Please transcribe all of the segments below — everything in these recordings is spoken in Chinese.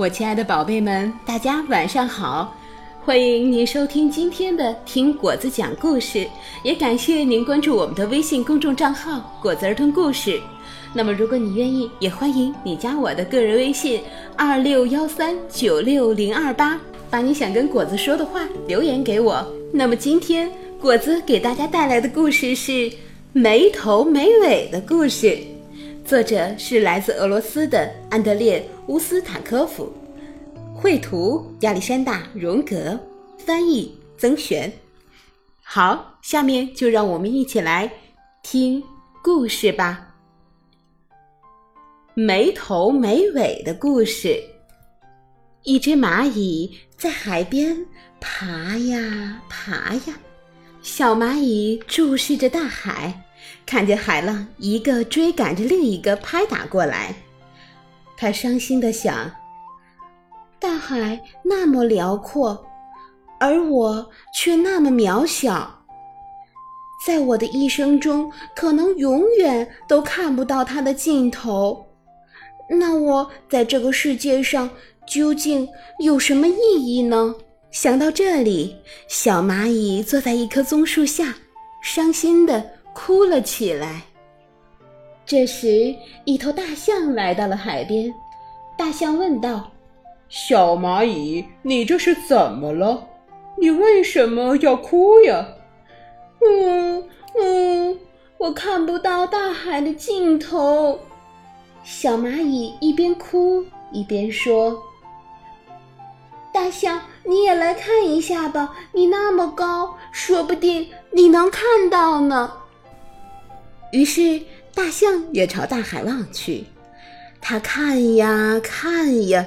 我亲爱的宝贝们，大家晚上好！欢迎您收听今天的听果子讲故事，也感谢您关注我们的微信公众账号“果子儿童故事”。那么，如果你愿意，也欢迎你加我的个人微信二六幺三九六零二八，把你想跟果子说的话留言给我。那么，今天果子给大家带来的故事是《没头没尾的故事》。作者是来自俄罗斯的安德烈乌斯塔科夫，绘图亚历山大荣格，翻译曾璇。好，下面就让我们一起来听故事吧。没头没尾的故事。一只蚂蚁在海边爬呀爬呀，小蚂蚁注视着大海。看见海浪一个追赶着另一个拍打过来，他伤心的想：大海那么辽阔，而我却那么渺小，在我的一生中可能永远都看不到它的尽头。那我在这个世界上究竟有什么意义呢？想到这里，小蚂蚁坐在一棵棕树下，伤心的。哭了起来。这时，一头大象来到了海边。大象问道：“小蚂蚁，你这是怎么了？你为什么要哭呀？”“嗯嗯，我看不到大海的尽头。”小蚂蚁一边哭一边说：“大象，你也来看一下吧，你那么高，说不定你能看到呢。”于是，大象也朝大海望去，它看呀看呀，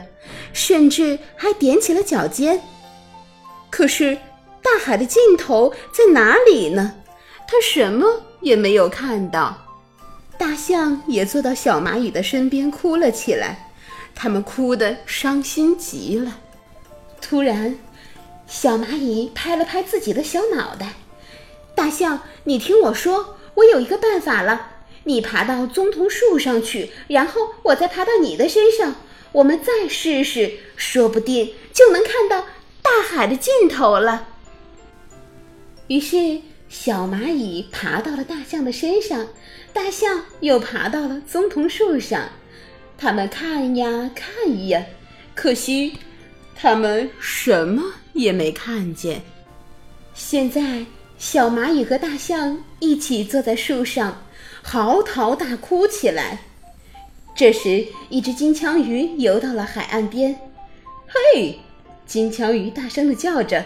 甚至还踮起了脚尖。可是，大海的尽头在哪里呢？它什么也没有看到。大象也坐到小蚂蚁的身边，哭了起来。他们哭得伤心极了。突然，小蚂蚁拍了拍自己的小脑袋：“大象，你听我说。”我有一个办法了，你爬到棕桐树上去，然后我再爬到你的身上，我们再试试，说不定就能看到大海的尽头了。于是，小蚂蚁爬到了大象的身上，大象又爬到了棕桐树上，他们看呀看呀，可惜他们什么也没看见。现在。小蚂蚁和大象一起坐在树上，嚎啕大哭起来。这时，一只金枪鱼游到了海岸边。“嘿！”金枪鱼大声地叫着，“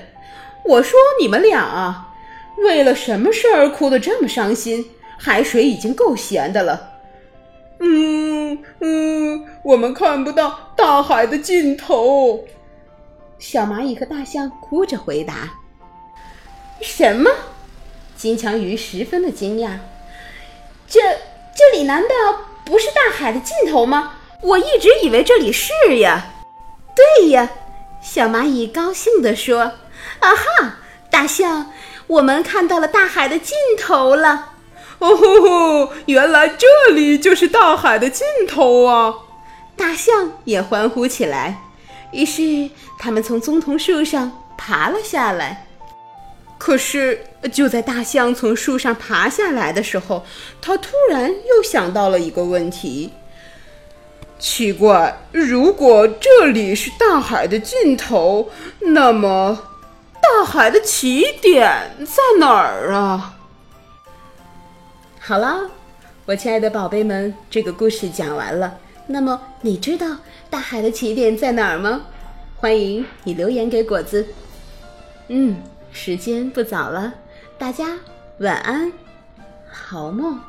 我说你们俩啊，为了什么事儿哭得这么伤心？海水已经够咸的了。”“嗯嗯，我们看不到大海的尽头。”小蚂蚁和大象哭着回答。什么？金枪鱼十分的惊讶。这这里难道不是大海的尽头吗？我一直以为这里是呀。对呀，小蚂蚁高兴地说：“啊哈，大象，我们看到了大海的尽头了。”哦吼吼，原来这里就是大海的尽头啊！大象也欢呼起来。于是，他们从棕桐树上爬了下来。可是，就在大象从树上爬下来的时候，他突然又想到了一个问题：奇怪，如果这里是大海的尽头，那么大海的起点在哪儿啊？好了，我亲爱的宝贝们，这个故事讲完了。那么，你知道大海的起点在哪儿吗？欢迎你留言给果子。嗯。时间不早了，大家晚安，好梦。